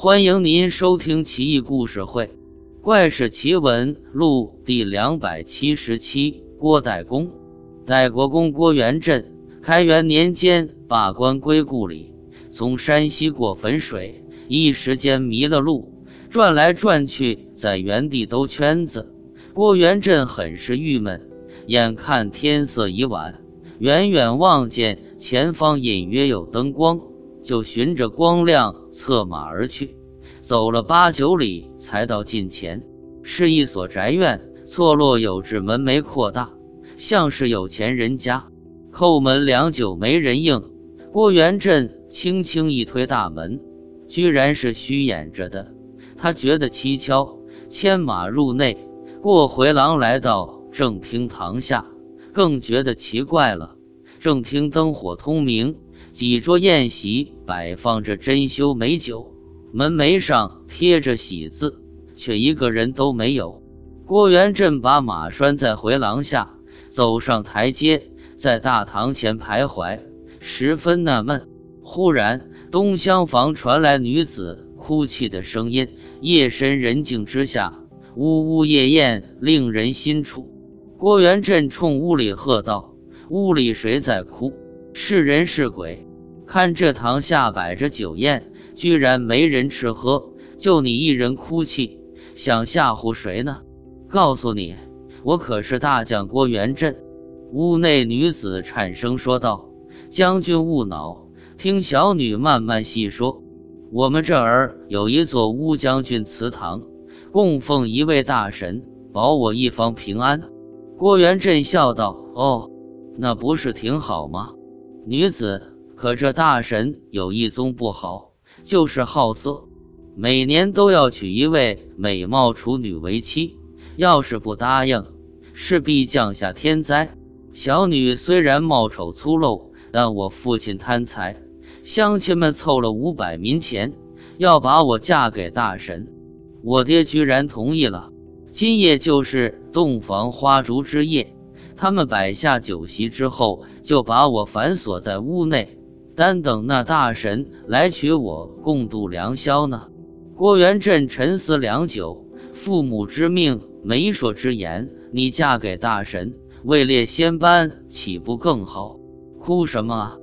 欢迎您收听《奇异故事会·怪事奇闻录》第两百七十七。郭代公，代国公郭元振，开元年间罢官归故里，从山西过汾水，一时间迷了路，转来转去，在原地兜圈子。郭元振很是郁闷，眼看天色已晚，远远望见前方隐约有灯光。就循着光亮策马而去，走了八九里，才到近前，是一所宅院，错落有致，门楣扩大，像是有钱人家。叩门良久没人应，郭元振轻轻一推大门，居然是虚掩着的。他觉得蹊跷，牵马入内，过回廊，来到正厅堂下，更觉得奇怪了。正厅灯火通明。几桌宴席摆放着珍馐美酒，门楣上贴着喜字，却一个人都没有。郭元振把马拴在回廊下，走上台阶，在大堂前徘徊，十分纳闷。忽然，东厢房传来女子哭泣的声音。夜深人静之下，呜呜咽咽，令人心楚。郭元振冲屋里喝道：“屋里谁在哭？是人是鬼？”看这堂下摆着酒宴，居然没人吃喝，就你一人哭泣，想吓唬谁呢？告诉你，我可是大将郭元振。屋内女子颤声说道：“将军勿恼，听小女慢慢细说。我们这儿有一座乌将军祠堂，供奉一位大神，保我一方平安。”郭元振笑道：“哦，那不是挺好吗？”女子。可这大神有一宗不好，就是好色，每年都要娶一位美貌处女为妻，要是不答应，势必降下天灾。小女虽然貌丑粗陋，但我父亲贪财，乡亲们凑了五百民钱，要把我嫁给大神，我爹居然同意了。今夜就是洞房花烛之夜，他们摆下酒席之后，就把我反锁在屋内。单等那大神来娶我共度良宵呢。郭元振沉思良久，父母之命，媒妁之言，你嫁给大神，位列仙班，岂不更好？哭什么啊？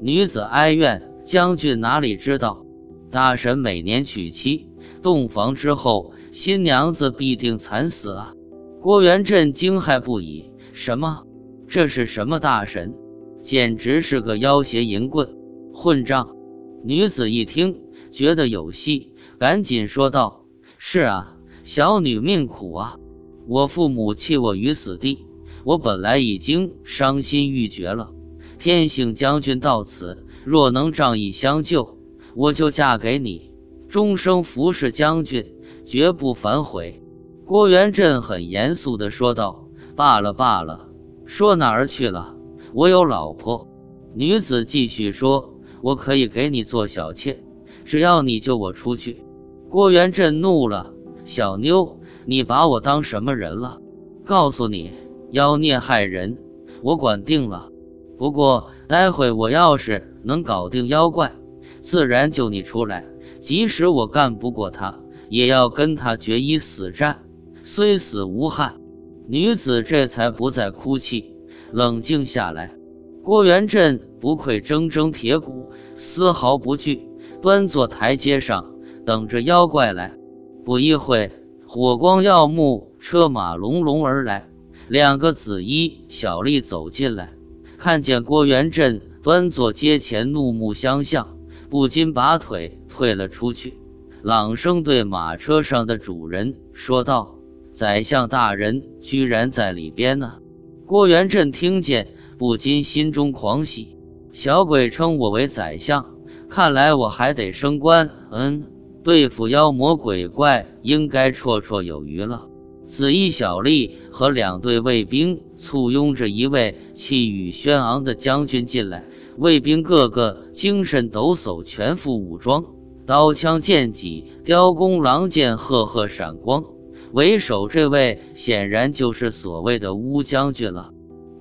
女子哀怨，将军哪里知道？大神每年娶妻，洞房之后，新娘子必定惨死啊！郭元振惊骇不已，什么？这是什么大神？简直是个妖邪淫棍！混账！女子一听，觉得有戏，赶紧说道：“是啊，小女命苦啊！我父母弃我于死地，我本来已经伤心欲绝了。天幸将军到此，若能仗义相救，我就嫁给你，终生服侍将军，绝不反悔。”郭元振很严肃地说道：“罢了罢了，说哪儿去了？我有老婆。”女子继续说。我可以给你做小妾，只要你救我出去。郭元振怒了：“小妞，你把我当什么人了？告诉你，妖孽害人，我管定了。不过待会我要是能搞定妖怪，自然救你出来。即使我干不过他，也要跟他决一死战，虽死无憾。”女子这才不再哭泣，冷静下来。郭元振不愧铮铮铁骨，丝毫不惧，端坐台阶上等着妖怪来。不一会，火光耀目，车马隆隆而来，两个紫衣小吏走进来，看见郭元振端坐阶前，怒目相向，不禁把腿退了出去，朗声对马车上的主人说道：“宰相大人居然在里边呢！”郭元振听见。不禁心中狂喜，小鬼称我为宰相，看来我还得升官。嗯，对付妖魔鬼怪应该绰绰有余了。紫衣小吏和两队卫兵簇拥着一位气宇轩昂的将军进来，卫兵个个精神抖擞，全副武装，刀枪剑戟、雕弓狼箭赫赫闪光。为首这位显然就是所谓的乌将军了。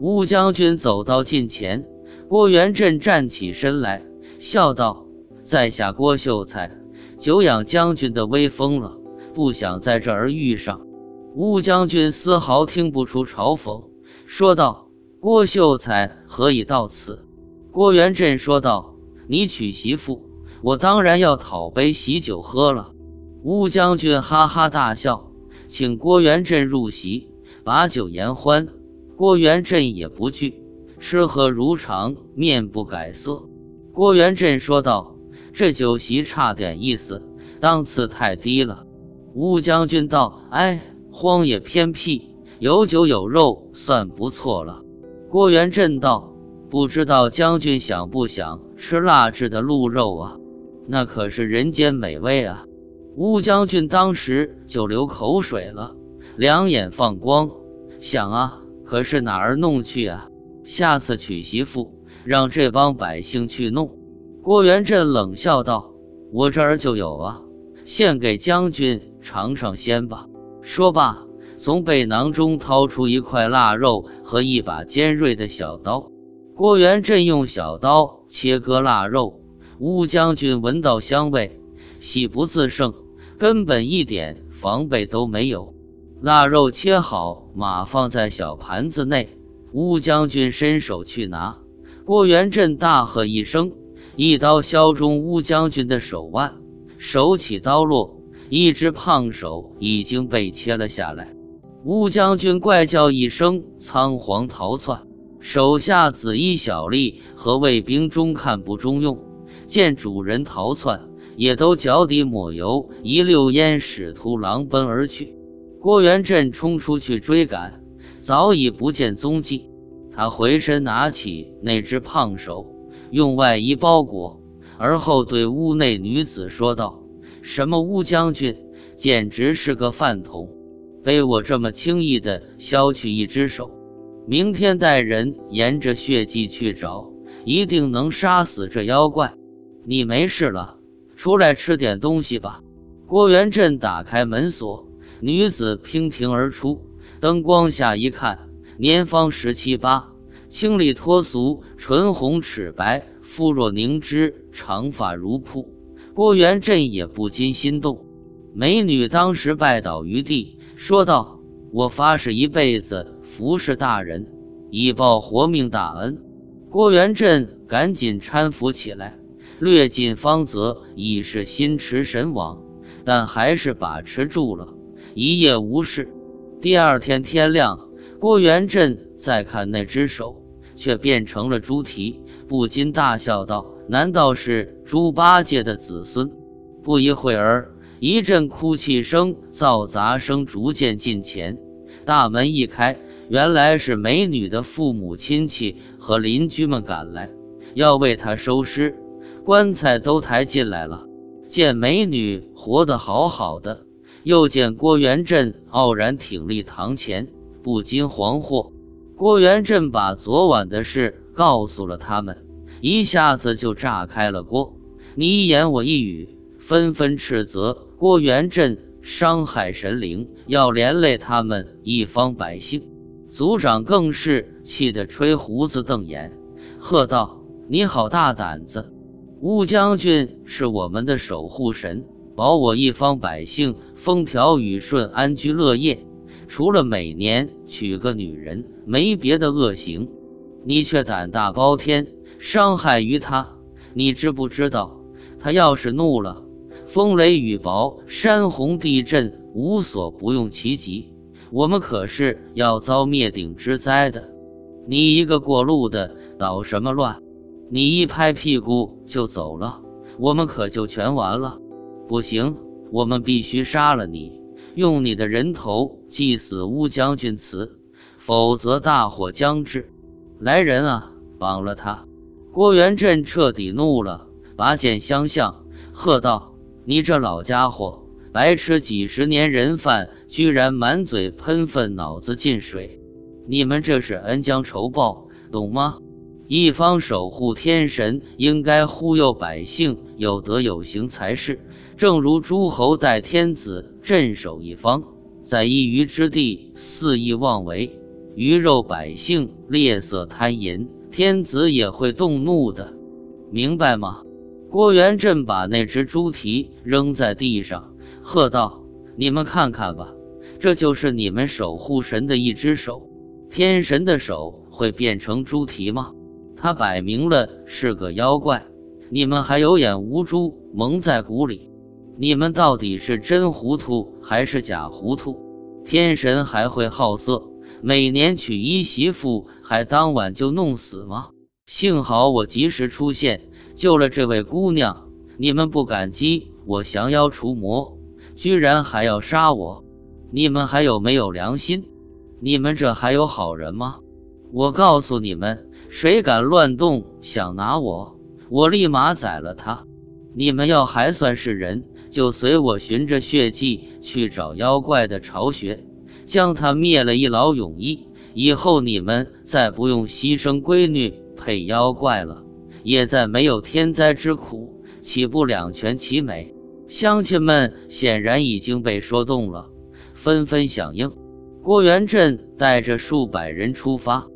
乌将军走到近前，郭元振站起身来，笑道：“在下郭秀才，久仰将军的威风了，不想在这儿遇上。”乌将军丝毫听不出嘲讽，说道：“郭秀才何以到此？”郭元振说道：“你娶媳妇，我当然要讨杯喜酒喝了。”乌将军哈哈大笑，请郭元振入席，把酒言欢。郭元振也不惧，吃喝如常，面不改色。郭元振说道：“这酒席差点意思，档次太低了。”乌将军道：“哎。”荒野偏僻，有酒有肉算不错了。郭元振道：“不知道将军想不想吃腊制的鹿肉啊？那可是人间美味啊！”乌将军当时就流口水了，两眼放光，想啊，可是哪儿弄去啊？下次娶媳妇，让这帮百姓去弄。郭元振冷笑道：“我这儿就有啊，献给将军尝尝鲜吧。”说罢，从背囊中掏出一块腊肉和一把尖锐的小刀。郭元振用小刀切割腊肉，乌将军闻到香味，喜不自胜，根本一点防备都没有。腊肉切好，码放在小盘子内。乌将军伸手去拿，郭元振大喝一声，一刀削中乌将军的手腕，手起刀落。一只胖手已经被切了下来，乌将军怪叫一声，仓皇逃窜。手下紫衣小吏和卫兵中看不中用，见主人逃窜，也都脚底抹油，一溜烟使突狼奔而去。郭元振冲出去追赶，早已不见踪迹。他回身拿起那只胖手，用外衣包裹，而后对屋内女子说道。什么乌将军，简直是个饭桶，被我这么轻易的削去一只手。明天带人沿着血迹去找，一定能杀死这妖怪。你没事了，出来吃点东西吧。郭元振打开门锁，女子娉婷而出，灯光下一看，年方十七八，清丽脱俗，唇红齿白，肤若凝脂，长发如瀑。郭元振也不禁心动，美女当时拜倒于地，说道：“我发誓一辈子服侍大人，以报活命大恩。”郭元振赶紧搀扶起来，略尽方泽，已是心驰神往，但还是把持住了，一夜无事。第二天天亮，郭元振再看那只手，却变成了猪蹄，不禁大笑道。难道是猪八戒的子孙？不一会儿，一阵哭泣声、嘈杂声逐渐近前。大门一开，原来是美女的父母亲戚和邻居们赶来，要为她收尸。棺材都抬进来了。见美女活得好好的，又见郭元振傲然挺立堂前，不禁惶惑。郭元振把昨晚的事告诉了他们。一下子就炸开了锅，你一言我一语，纷纷斥责郭元振伤害神灵，要连累他们一方百姓。族长更是气得吹胡子瞪眼，喝道：“你好大胆子！乌将军是我们的守护神，保我一方百姓风调雨顺、安居乐业，除了每年娶个女人，没别的恶行。你却胆大包天！”伤害于他，你知不知道？他要是怒了，风雷雨雹、山洪地震，无所不用其极，我们可是要遭灭顶之灾的。你一个过路的，捣什么乱？你一拍屁股就走了，我们可就全完了。不行，我们必须杀了你，用你的人头祭死乌将军祠，否则大祸将至。来人啊，绑了他！郭元振彻底怒了，拔剑相向，喝道：“你这老家伙，白吃几十年人饭，居然满嘴喷粪，脑子进水！你们这是恩将仇报，懂吗？一方守护天神，应该护佑百姓，有德有行才是。正如诸侯待天子，镇守一方，在一隅之地肆意妄为，鱼肉百姓，猎色贪淫。”天子也会动怒的，明白吗？郭元振把那只猪蹄扔在地上，喝道：“你们看看吧，这就是你们守护神的一只手。天神的手会变成猪蹄吗？他摆明了是个妖怪，你们还有眼无珠，蒙在鼓里。你们到底是真糊涂还是假糊涂？天神还会好色，每年娶一媳妇，还当晚就弄死吗？幸好我及时出现。”救了这位姑娘，你们不感激我降妖除魔，居然还要杀我！你们还有没有良心？你们这还有好人吗？我告诉你们，谁敢乱动想拿我，我立马宰了他！你们要还算是人，就随我循着血迹去找妖怪的巢穴，将他灭了，一劳永逸。以后你们再不用牺牲闺女配妖怪了。也再没有天灾之苦，岂不两全其美？乡亲们显然已经被说动了，纷纷响应。郭元振带着数百人出发，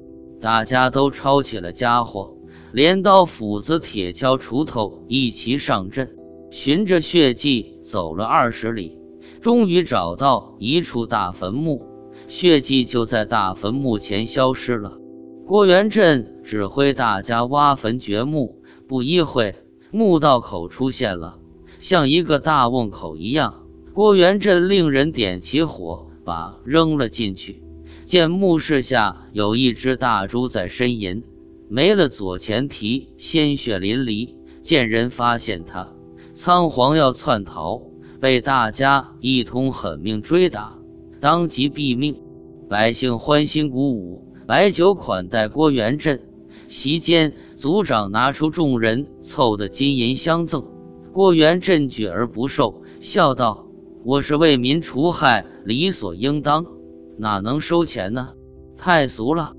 大家都抄起了家伙，镰刀、斧子、铁锹、锄头一齐上阵，循着血迹走了二十里，终于找到一处大坟墓，血迹就在大坟墓前消失了。郭元振指挥大家挖坟掘墓，不一会，墓道口出现了，像一个大瓮口一样。郭元振令人点起火把，扔了进去。见墓室下有一只大猪在呻吟，没了左前蹄，鲜血淋漓。见人发现他，仓皇要窜逃，被大家一通狠命追打，当即毙命。百姓欢欣鼓舞。摆酒款待郭元振，席间族长拿出众人凑的金银相赠，郭元振拒而不受，笑道：“我是为民除害，理所应当，哪能收钱呢？太俗了！”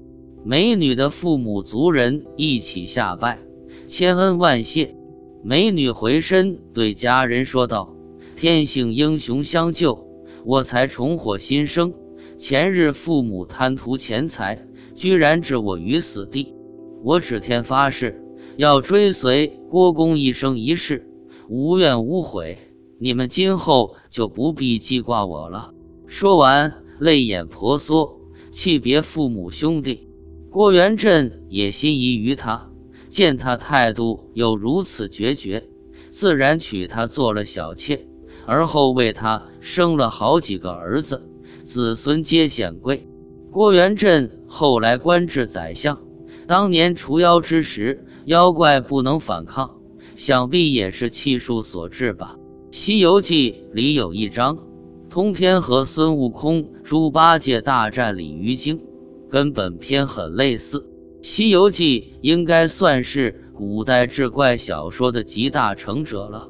美女的父母族人一起下拜，千恩万谢。美女回身对家人说道：“天性英雄相救，我才重获新生。前日父母贪图钱财。”居然置我于死地！我指天发誓，要追随郭公一生一世，无怨无悔。你们今后就不必记挂我了。说完，泪眼婆娑，弃别父母兄弟。郭元振也心仪于他，见他态度又如此决绝，自然娶她做了小妾，而后为他生了好几个儿子，子孙皆显贵。郭元振后来官至宰相，当年除妖之时，妖怪不能反抗，想必也是气数所致吧。《西游记》里有一章，通天和孙悟空、猪八戒大战鲤鱼精，跟本片很类似。《西游记》应该算是古代志怪小说的集大成者了。